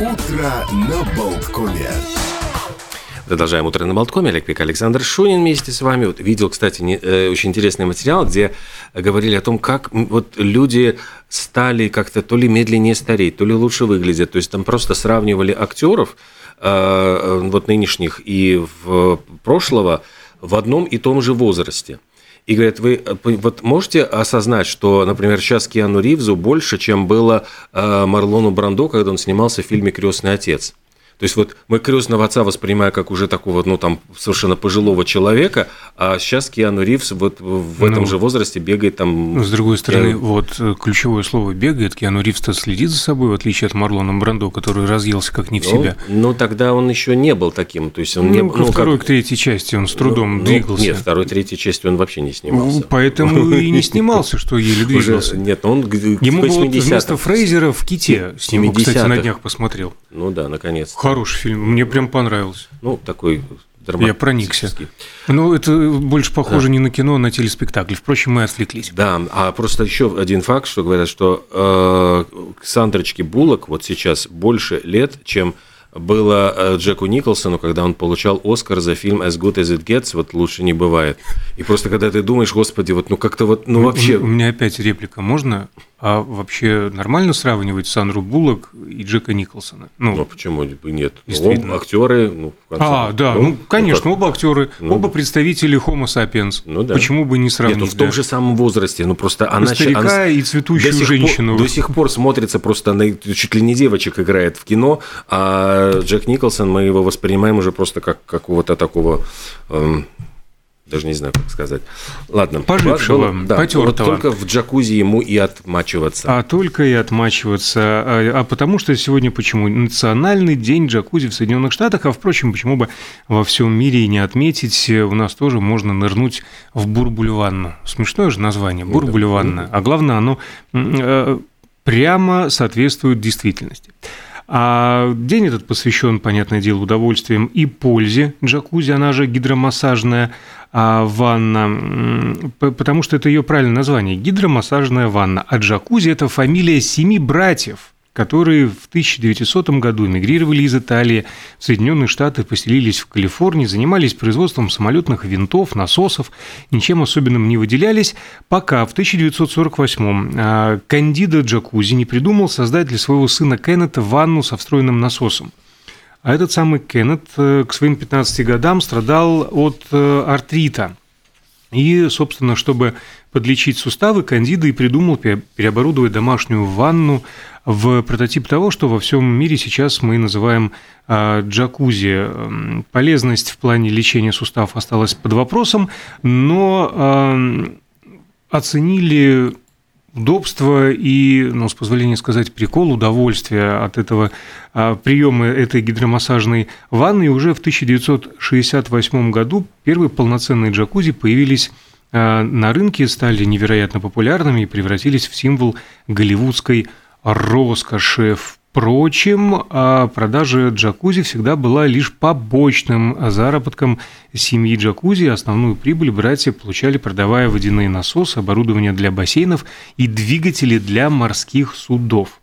Утро на Болткоме. Продолжаем утро на Болткоме. Олег Пик, Александр Шунин вместе с вами. Вот видел, кстати, не, э, очень интересный материал, где говорили о том, как вот люди стали как-то то ли медленнее стареть, то ли лучше выглядят. То есть там просто сравнивали актеров э, вот нынешних и в прошлого в одном и том же возрасте. И говорят, вы вот можете осознать, что, например, сейчас Киану Ривзу больше, чем было э, Марлону Брандо, когда он снимался в фильме «Крестный отец». То есть вот мы крестного отца воспринимаем как уже такого, ну там совершенно пожилого человека, а сейчас Киану Ривз вот в этом ну, же возрасте бегает там. Ну, с другой стороны, я... вот э, ключевое слово бегает, Киану Ривз-то следит за собой, в отличие от Марлона Брандо, который разъелся как не в ну, себя. Ну тогда он еще не был таким, то есть он ну, не ко ну, второй, как... к третьей части он с трудом ну, двигался. Нет, второй, третьей части он вообще не снимался. Ну, поэтому и не снимался, что еле двигался. Нет, он Ему было вместо Фрейзера в Ките, с него, кстати, на днях посмотрел. Ну да, наконец. Хороший фильм, мне прям понравился. Ну, такой Я проникся. Ну, это больше похоже да. не на кино, а на телеспектакль. Впрочем, мы отвлеклись. Да, а просто еще один факт, что говорят, что э, Сандрочке Буллок вот сейчас больше лет, чем было э, Джеку Николсону, когда он получал Оскар за фильм As Good As It Gets, вот лучше не бывает. И просто когда ты думаешь, господи, вот ну как-то вот, ну вообще... У меня опять реплика, можно? А вообще нормально сравнивать Сандру Буллок и Джека Николсона? Ну, ну почему бы нет? Оба актеры, ну, а, да, ну, ну конечно, ну, оба актеры, ну, оба представители Homo sapiens. Ну да. Почему бы не сравнить? Нет, ну, в том же самом возрасте, ну просто она... Старика она, и цветущую до женщину. Пор, до сих пор смотрится просто, на, чуть ли не девочек играет в кино, а Джек Николсон, мы его воспринимаем уже просто как какого-то такого... Эм, даже не знаю, как сказать. Ладно. Пожившего, да, потертого. Вот только в джакузи ему и отмачиваться. А только и отмачиваться. А, а потому что сегодня почему? Национальный день джакузи в Соединенных Штатах, а впрочем, почему бы во всем мире и не отметить, у нас тоже можно нырнуть в бурбуль-ванну. Смешное же название. Ну, а главное, оно э, прямо соответствует действительности. А день этот посвящен, понятное дело, удовольствием и пользе джакузи, она же гидромассажная а, ванна, потому что это ее правильное название – гидромассажная ванна. А джакузи – это фамилия семи братьев – которые в 1900 году эмигрировали из Италии в Соединенные Штаты, поселились в Калифорнии, занимались производством самолетных винтов, насосов, ничем особенным не выделялись, пока в 1948-м а, Кандида Джакузи не придумал создать для своего сына Кеннета ванну со встроенным насосом. А этот самый Кеннет э, к своим 15 годам страдал от э, артрита. И, собственно, чтобы подлечить суставы, Кандида и придумал переоборудовать домашнюю ванну в прототип того, что во всем мире сейчас мы называем а, джакузи. Полезность в плане лечения суставов осталась под вопросом, но оценили удобство и, ну, с позволения сказать, прикол, удовольствие от этого а, приема этой гидромассажной ванны. И уже в 1968 году первые полноценные джакузи появились а, на рынке, стали невероятно популярными и превратились в символ голливудской роскоши. Впрочем, а продажа джакузи всегда была лишь побочным заработком семьи джакузи. Основную прибыль братья получали, продавая водяные насосы, оборудование для бассейнов и двигатели для морских судов.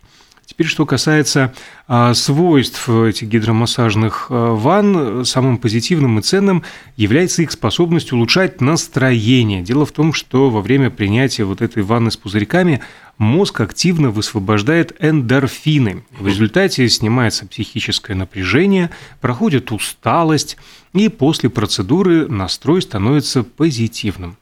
Теперь, что касается а, свойств этих гидромассажных а, ванн, самым позитивным и ценным является их способность улучшать настроение. Дело в том, что во время принятия вот этой ванны с пузырьками мозг активно высвобождает эндорфины. В результате снимается психическое напряжение, проходит усталость, и после процедуры настрой становится позитивным.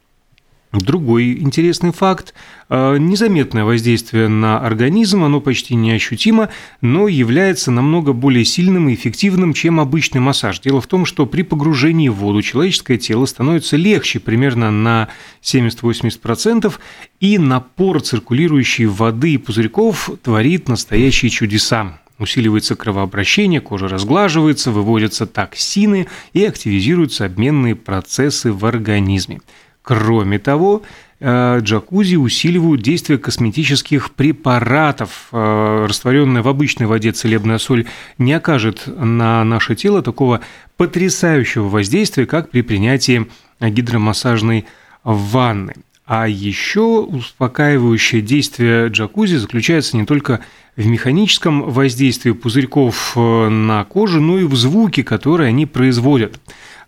Другой интересный факт э, – незаметное воздействие на организм, оно почти неощутимо, но является намного более сильным и эффективным, чем обычный массаж. Дело в том, что при погружении в воду человеческое тело становится легче примерно на 70-80%, и напор циркулирующей воды и пузырьков творит настоящие чудеса усиливается кровообращение, кожа разглаживается, выводятся токсины и активизируются обменные процессы в организме. Кроме того, э, джакузи усиливают действие косметических препаратов. Э, растворенная в обычной воде целебная соль не окажет на наше тело такого потрясающего воздействия, как при принятии гидромассажной ванны. А еще успокаивающее действие джакузи заключается не только в механическом воздействии пузырьков э, на кожу, но и в звуке, которые они производят.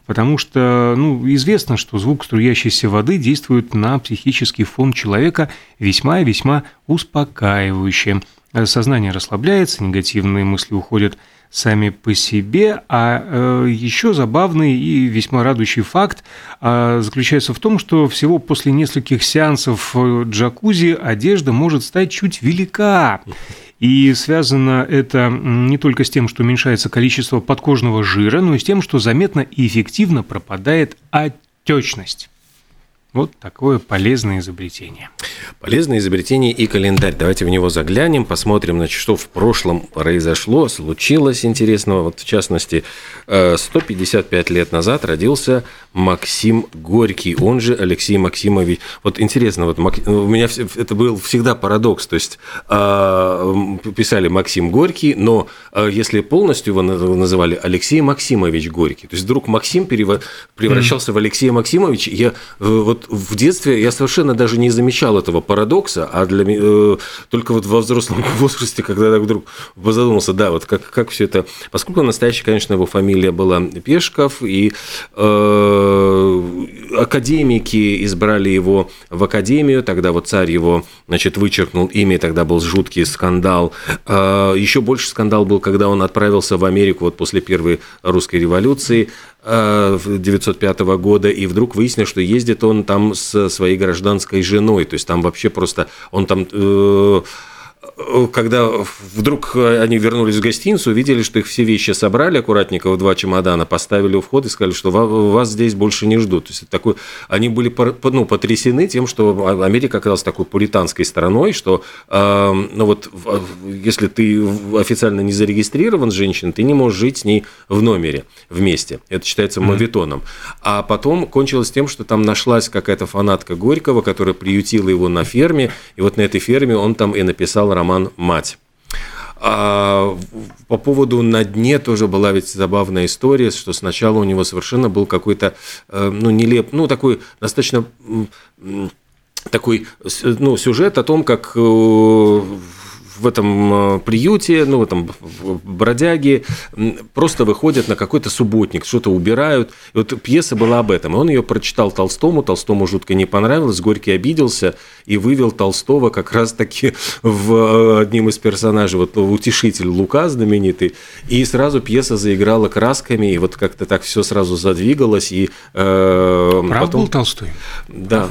Потому что ну, известно, что звук струящейся воды действует на психический фон человека весьма и весьма успокаивающе. Сознание расслабляется, негативные мысли уходят сами по себе. А э, еще забавный и весьма радующий факт э, заключается в том, что всего после нескольких сеансов э, джакузи одежда может стать чуть велика. И связано это не только с тем, что уменьшается количество подкожного жира, но и с тем, что заметно и эффективно пропадает отечность. Вот такое полезное изобретение. Полезное изобретение и календарь. Давайте в него заглянем, посмотрим, значит, что в прошлом произошло, случилось интересного. Вот в частности, 155 э, лет назад родился Максим Горький, он же Алексей Максимович. Вот интересно, вот у меня это был всегда парадокс, то есть а, писали Максим Горький, но если полностью его называли Алексей Максимович Горький, то есть вдруг Максим превращался mm. в Алексея Максимовича, я э, в детстве я совершенно даже не замечал этого парадокса, а для э, только вот во взрослом возрасте, когда я вдруг задумался, да, вот как, как все это, поскольку настоящая, конечно, его фамилия была Пешков, и Э, академики избрали его в академию, тогда вот царь его, значит, вычеркнул имя, и тогда был жуткий скандал. Э, Еще больше скандал был, когда он отправился в Америку вот после первой русской революции 905 э, года, и вдруг выяснилось, что ездит он там с своей гражданской женой, то есть там вообще просто, он там когда вдруг они вернулись в гостиницу, увидели, что их все вещи собрали аккуратненько в два чемодана, поставили у входа и сказали, что вас здесь больше не ждут. То есть такой, они были ну, потрясены тем, что Америка оказалась такой пуританской страной, что ну вот, если ты официально не зарегистрирован с женщиной, ты не можешь жить с ней в номере вместе. Это считается мавитоном. А потом кончилось тем, что там нашлась какая-то фанатка Горького, которая приютила его на ферме, и вот на этой ферме он там и написал роман «Мать». А по поводу «На дне» тоже была ведь забавная история, что сначала у него совершенно был какой-то, э, ну, нелеп, ну, такой достаточно такой ну, сюжет о том, как э, в этом э, приюте, ну, в этом бродяге, просто выходят на какой-то субботник, что-то убирают. И вот пьеса была об этом. И он ее прочитал Толстому, Толстому жутко не понравилось, Горький обиделся и вывел Толстого как раз-таки в э, одним из персонажей, вот утешитель Лука знаменитый. И сразу пьеса заиграла красками, и вот как-то так все сразу задвигалось. И, э, Прав потом... был Толстой? Да.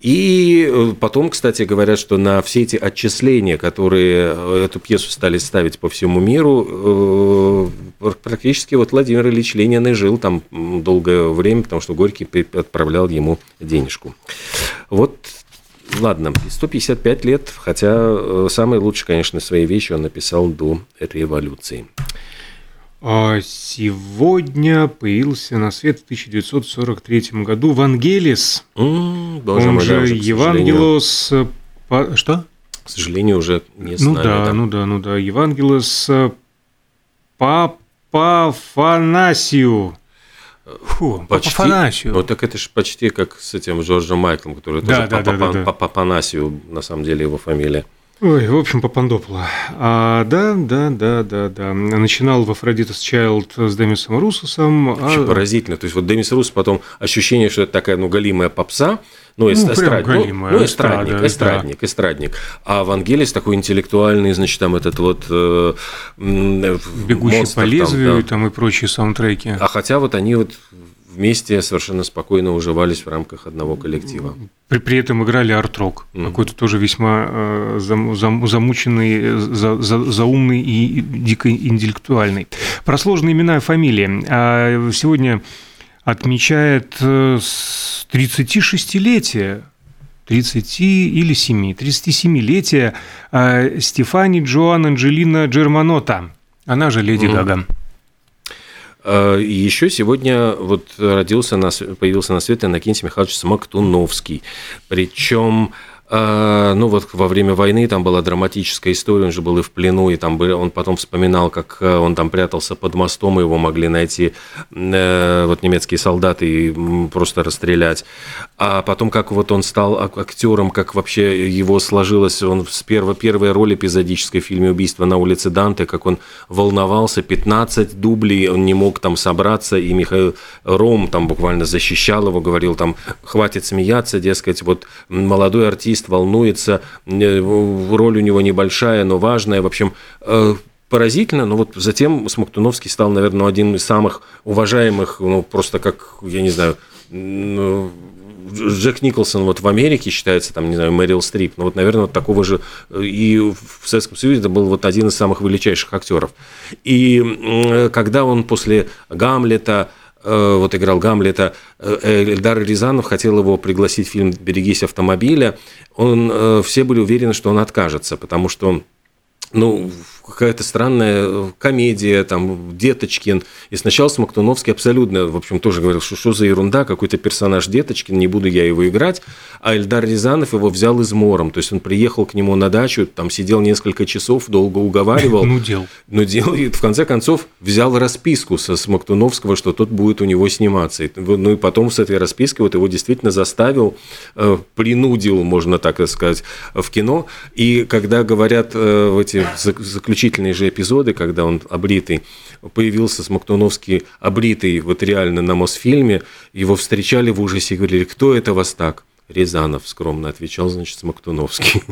И э, потом, кстати, говорят, что на все эти отчисления, которые э, эту пьесу стали ставить по всему миру, э, практически вот Владимир Ильич Ленин и жил там долгое время, потому что Горький отправлял ему денежку. Вот Ладно, 155 лет, хотя самые лучшие, конечно, свои вещи он написал до революции. А сегодня появился на свет в 1943 году Вангелис, mm, боже он мой, же Евангелос... По... Что? К сожалению, уже не ну нами, да, да, ну да, ну да, Евангелос Папатанасиу. Фу, почти, Папатанасиу. Ну так это же почти как с этим Джорджем Майклом, который да, тоже да, Папа, да, да, да. Папатанасиу, на самом деле его фамилия. Ой, в общем, Папандопуло. А, да, да, да, да, да. Начинал в Aphrodite's Child с Демисом Руссосом. Очень а... поразительно. То есть, вот Демис Руссос потом ощущение, что это такая, ну, галимая попса, ну, ну, эстрад... ну, ну, эстрадник, эстрада, эстрадник, да. эстрадник. А Вангелис такой интеллектуальный, значит, там этот вот... Э, Бегущий монстр, по лезвию там, да. там и прочие саундтреки. А хотя вот они вот вместе совершенно спокойно уживались в рамках одного коллектива. При, при этом играли арт-рок, mm-hmm. какой-то тоже весьма э, зам, зам, замученный, за, за, заумный и дико интеллектуальный. Про сложные имена и фамилии. А сегодня отмечает 36-летие 30 или 7, 37-летие э, Стефани Джоан Анджелина Джерманота, она же Леди mm-hmm. Гага. А, еще сегодня вот родился, появился на свет Иннокентий Михайлович Смоктуновский. Причем А, ну вот во время войны там была драматическая история, он же был и в плену, и там был, он потом вспоминал, как э, он там прятался под мостом, и его могли найти э, вот немецкие солдаты и просто расстрелять. А потом, как вот он стал актером, как вообще его сложилось, он с первой, первой роли эпизодической в фильме «Убийство на улице Данте», как он волновался, 15 дублей, он не мог там собраться, и Михаил Ром там буквально защищал его, говорил там, хватит смеяться, дескать, вот молодой артист волнуется, э, роль у него небольшая, но важная, в общем, э, поразительно, но вот затем Смоктуновский стал, наверное, один из самых уважаемых, ну, просто как, я не знаю, ну, Джек Николсон вот в Америке считается, там, не знаю, Мэрил Стрип, но вот, наверное, вот такого же и в Советском Союзе это был вот один из самых величайших актеров. И когда он после Гамлета э, вот играл Гамлета, э, Эльдар Рязанов хотел его пригласить в фильм «Берегись автомобиля», он, э, все были уверены, что он откажется, потому что ну, какая-то странная э, комедия, там, Деточкин. И сначала Смоктуновский абсолютно, в общем, тоже говорил, что что за ерунда, какой-то персонаж Деточкин, не буду я его играть. А Эльдар Рязанов его взял измором. То есть он приехал к нему на дачу, там сидел несколько часов, долго уговаривал. Нудел. Нудел. И в конце концов взял расписку со Смоктуновского, что тот будет у него сниматься. Ну и потом с этой распиской вот его действительно заставил, э, принудил, можно так сказать, в кино. И когда говорят э, в эти заключительные же эпизоды, когда он обритый, появился Смоктуновский обритый вот реально на Мосфильме, его встречали в ужасе и говорили, кто это вас так? Рязанов скромно отвечал, значит, Смоктуновский.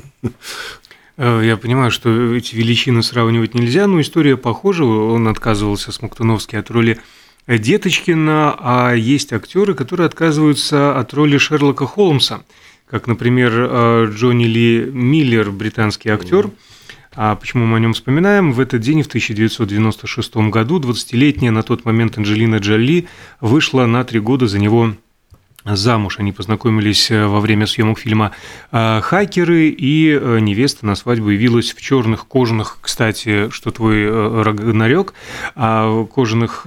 Э, я понимаю, что эти величины сравнивать нельзя, но история похожа. Он отказывался, Смоктуновский, от роли Деточкина, а есть актеры, которые отказываются от роли Шерлока Холмса, как, например, э, Джонни Ли Миллер, британский актер. Mm-hmm а почему мы о нем вспоминаем? В этот день, в 1996 году, 20-летняя на тот момент Анджелина Джоли вышла на три года за него замуж. Они познакомились э, во время съемок фильма э, «Хакеры», и э, невеста на свадьбу явилась в черных кожаных, кстати, что твой Рагнарёк, а кожаных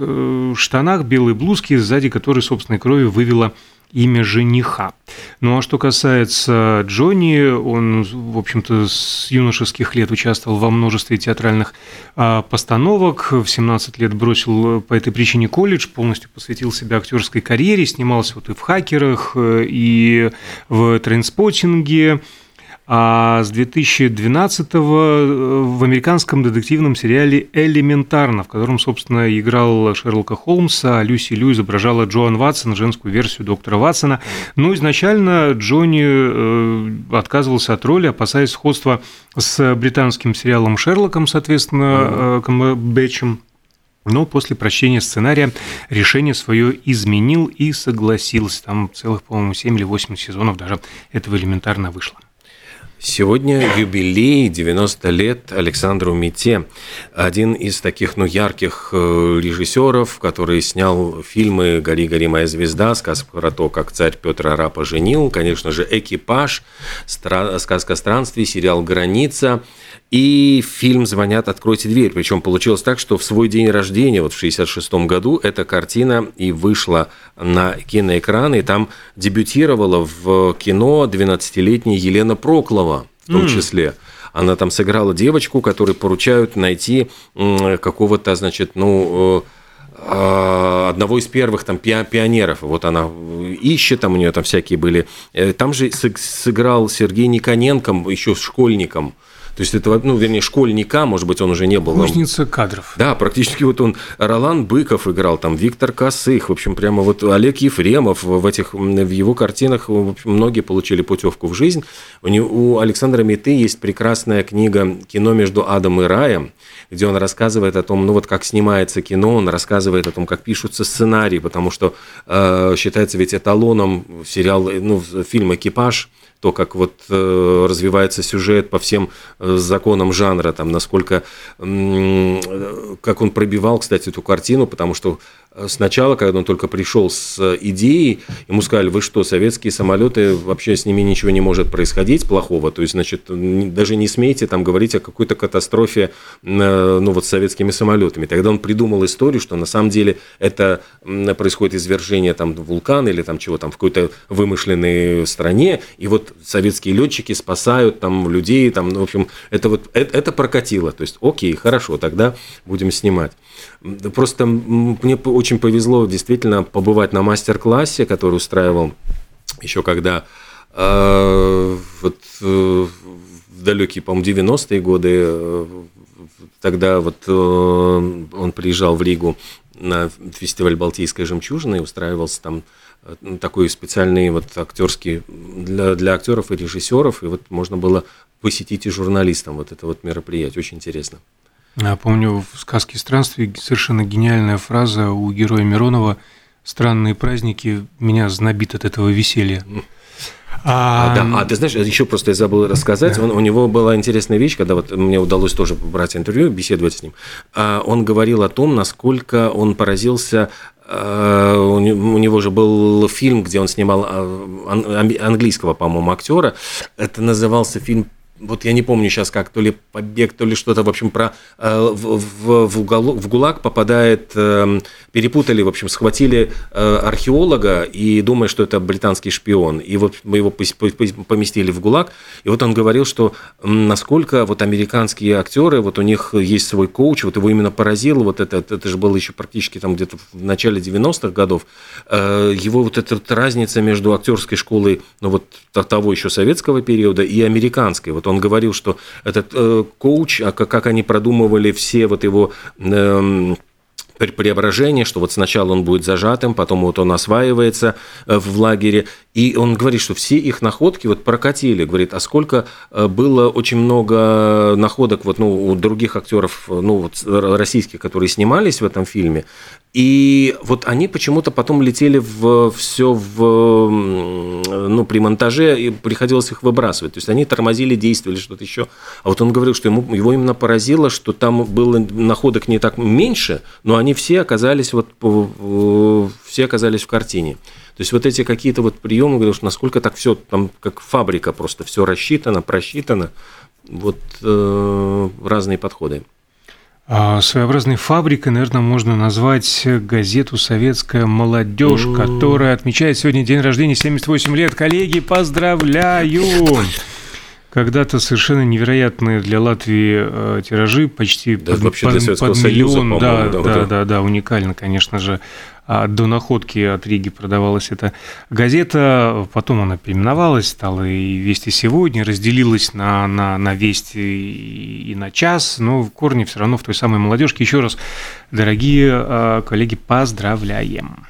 штанах, белой блузке, сзади которой собственной кровью вывела имя жениха. Ну а что касается Джонни, он, в общем-то, с юношеских лет участвовал во множестве театральных а, постановок. В 17 лет бросил по этой причине колледж, полностью посвятил себя актерской карьере, снимался вот и в «Хакерах», э, и в «Трейнспоттинге», а с 2012 э, в американском детективном сериале «Элементарно», в котором, собственно, играл Шерлока Холмса, а Люси Лю изображала Джоан Ватсон, женскую версию доктора Ватсона. Но изначально Джонни э, отказывался от роли, опасаясь сходства с британским сериалом «Шерлоком», соответственно, Камбербэтчем. Но после прочтения сценария решение свое изменил и согласился. Там целых, по-моему, 7 или 8 сезонов даже этого элементарно вышло. Сегодня юбилей 90 лет Александру Мите, один из таких ну, ярких э, режиссеров, который снял фильмы «Гори, гори, моя звезда», сказка про то, как царь Петр Арапа женил, конечно же, «Экипаж», сказка странствий, сериал «Граница», и фильм «Звонят, откройте дверь». Причем получилось так, что в свой день рождения, вот в 1966 году, эта картина и вышла на киноэкраны. И там дебютировала в кино 12-летняя Елена Проклова в том mm. числе. Она там сыграла девочку, которой поручают найти какого-то, значит, ну э, одного из первых там пионеров. Вот она ищет, там у нее там всякие были. Э, там же сыграл Сергей Никоненко еще школьником. То есть это, ну, вернее, школьника, может быть, он уже не был. Кузница кадров. Да, практически вот он, Ролан Быков играл, там, Виктор Косых, в общем, прямо вот Олег Ефремов в этих, в его картинах, в общем, многие получили путевку в жизнь. У, него, у Александра Меты есть прекрасная книга «Кино между адом и раем», где он рассказывает о том, ну вот как снимается кино, он рассказывает о том, как пишутся сценарии, потому что э, считается ведь эталоном сериал, ну, фильм «Экипаж», то, как вот э, развивается сюжет по всем э, законам жанра, там, насколько, э, как он пробивал, кстати, эту картину, потому что сначала, когда он только пришел с идеей, ему сказали, вы что, советские самолеты, вообще с ними ничего не может происходить плохого, то есть, значит, даже не смейте там говорить о какой-то катастрофе, ну, вот с советскими самолетами. Тогда он придумал историю, что на самом деле это происходит извержение там вулкана или там чего там в какой-то вымышленной стране, и вот советские летчики спасают там людей, там, ну, в общем, это вот это, это прокатило. То есть, окей, хорошо, тогда будем снимать. Просто мне очень повезло действительно побывать на мастер-классе, который устраивал еще когда э, вот э, в далекие, по-моему, 90-е годы, э, тогда вот э, он приезжал в Ригу на фестиваль «Балтийская жемчужина» и устраивался там э, такой специальный вот актерский для, для актеров и режиссеров, и вот можно было посетить и журналистам вот это вот мероприятие, очень интересно. Я помню в «Сказке странствий» совершенно гениальная фраза у героя Миронова «Странные праздники, меня знобит от этого веселья». А, да, а ты знаешь, еще просто я забыл рассказать, да. он, у него была интересная вещь, когда вот мне удалось тоже брать интервью, беседовать с ним. А, он говорил о том, насколько он поразился а, у него же был фильм, где он снимал а, английского, по-моему, актера. Это назывался фильм вот я не помню сейчас как, то ли побег, то ли что-то, в общем, про э, в, в, в, в ГУЛАГ попадает, э, перепутали, в общем, схватили э, археолога и думая, что это британский шпион, и вот мы его поместили в ГУЛАГ, и вот он говорил, что насколько вот американские актеры, вот у них есть свой коуч, вот его именно поразило, вот это, это же было еще практически там где-то в начале 90-х годов, э, его вот эта разница между актерской школой, ну вот того еще советского периода и американской, вот он говорил, что этот э, коуч, а как, как они продумывали все вот его э, преображение, что вот сначала он будет зажатым, потом вот он осваивается э, в лагере. И он говорит, что все их находки вот прокатили. Говорит, а сколько э, было очень много находок вот, ну, у других актеров, ну, вот, российских, которые снимались в этом фильме. И вот они почему-то потом летели в все в, ну, при монтаже, и приходилось их выбрасывать. То есть они тормозили действия или что-то еще. А вот он говорил, что ему, его именно поразило, что там было находок не так меньше, но они все оказались вот все оказались в картине. То есть вот эти какие-то вот приемы, говорил, что насколько так все там как фабрика просто все рассчитано, просчитано, вот э, разные подходы. А, своеобразной фабрикой, наверное, можно назвать газету «Советская молодежь», которая отмечает сегодня день рождения, 78 лет. Коллеги, поздравляю! Когда-то совершенно невероятные для Латвии э, тиражи, почти да, под, вообще под, для под миллион, Союза, да, да, да, да, да, уникально, конечно же. А до находки от Риги продавалась эта газета, потом она переименовалась, стала и «Вести сегодня», разделилась на, на, на «Вести» и на «Час», но в корне все равно в той самой молодежке. Еще раз, дорогие э, коллеги, поздравляем!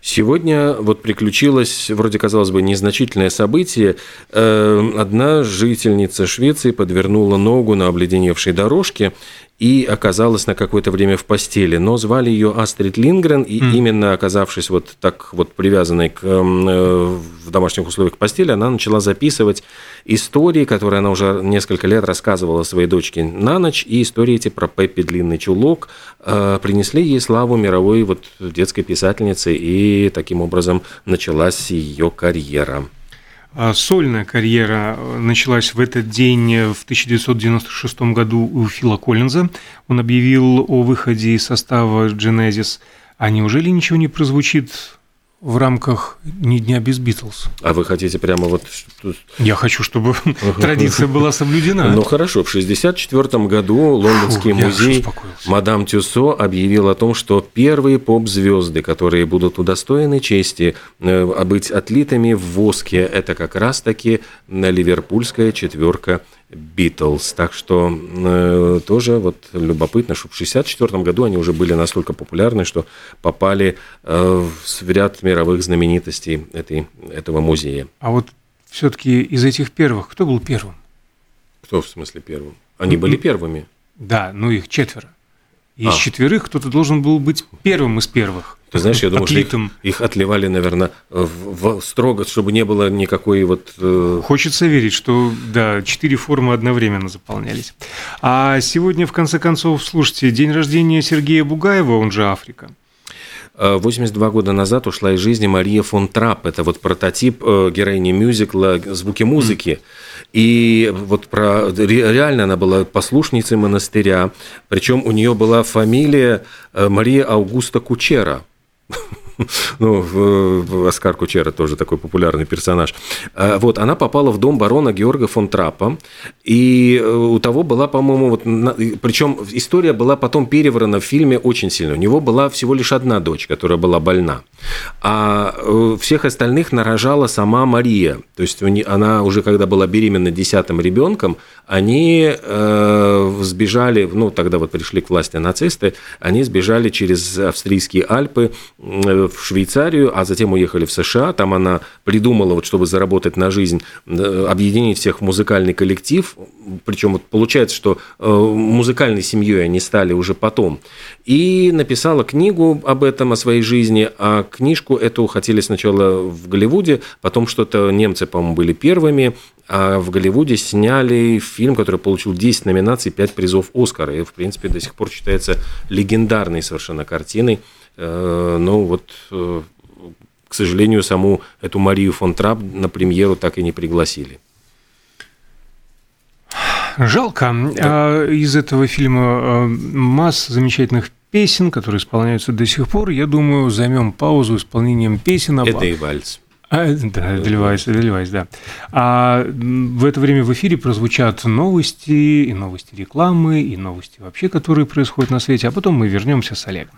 Сегодня вот приключилось, вроде казалось бы, незначительное событие. Э, одна жительница Швеции подвернула ногу на обледеневшей дорожке и оказалась на какое-то время в постели. Но звали ее Астрид Лингрен, и mm. именно оказавшись вот так вот привязанной к, эм, э, в домашних условиях к постели, она начала записывать истории, которые она уже несколько лет рассказывала своей дочке на ночь, и истории эти про Пеппи Длинный Чулок э, принесли ей славу мировой вот детской писательницы, и таким образом началась ее карьера. А сольная карьера э, началась в этот день э, в 1996 году у Фила Коллинза. Он объявил о выходе из состава Genesis. А неужели ничего не прозвучит в рамках «Ни дня без Битлз». А вы хотите прямо вот... Я хочу, чтобы традиция была соблюдена. Ну хорошо, в 1964 году Лондонский Фу, музей «Мадам Тюсо» объявил о том, что первые поп-звезды, которые будут удостоены чести э, быть отлитыми в воске, это как раз-таки ливерпульская четверка Битлз. Так что э, тоже вот любопытно, что в 1964 году они уже были настолько популярны, что попали э, в ряд мировых знаменитостей этой, этого музея. А вот все-таки из этих первых, кто был первым? Кто в смысле первым? Они были первыми. Да, ну их четверо. Из а. четверых кто-то должен был быть первым из первых. Ты знаешь, я думаю, что их, их отливали, наверное, в, в, строго, чтобы не было никакой вот... Э... Хочется верить, что, да, четыре формы одновременно заполнялись. А сегодня, в конце концов, слушайте, день рождения Сергея Бугаева, он же Африка. 82 года назад ушла из жизни Мария фон Трап. Это вот прототип э, героини мюзикла «Звуки музыки». И вот про, реально она была послушницей монастыря. Причем у нее была фамилия э, Мария Аугуста Кучера. ну, Оскар Кучера тоже такой популярный персонаж. А, вот, она попала в дом барона Георга фон Трапа, и э, у того была, по-моему, вот, причем история была потом переврана в фильме очень сильно. У него была всего лишь одна дочь, которая была больна, а э, всех остальных нарожала сама Мария. То есть она уже, когда была беременна десятым ребенком, они э, сбежали, ну, тогда вот пришли к власти нацисты, они сбежали через австрийские Альпы в Швейцарию, а затем уехали в США. Там она придумала, вот, чтобы заработать на жизнь, э, объединить всех в музыкальный коллектив. Причем вот получается, что э, музыкальной семьей они стали уже потом. И написала книгу об этом, о своей жизни. А книжку эту хотели сначала в Голливуде, потом что-то немцы, по-моему, были первыми. А в Голливуде сняли фильм, который получил 10 номинаций, 5 призов Оскара. И, в принципе, до сих пор считается легендарной совершенно картиной. Э, ну, вот, э, к сожалению, саму эту Марию фон Трап на премьеру так и не пригласили. Жалко. Да. А из этого фильма э, масса замечательных песен, которые исполняются до сих пор. Я думаю, займем паузу исполнением песен. Это и вальс. А, да, Дельвайс, Дельвайс, да. А в это время в эфире прозвучат новости, и новости рекламы, и новости вообще, которые происходят на свете, а потом мы вернемся с Олегом.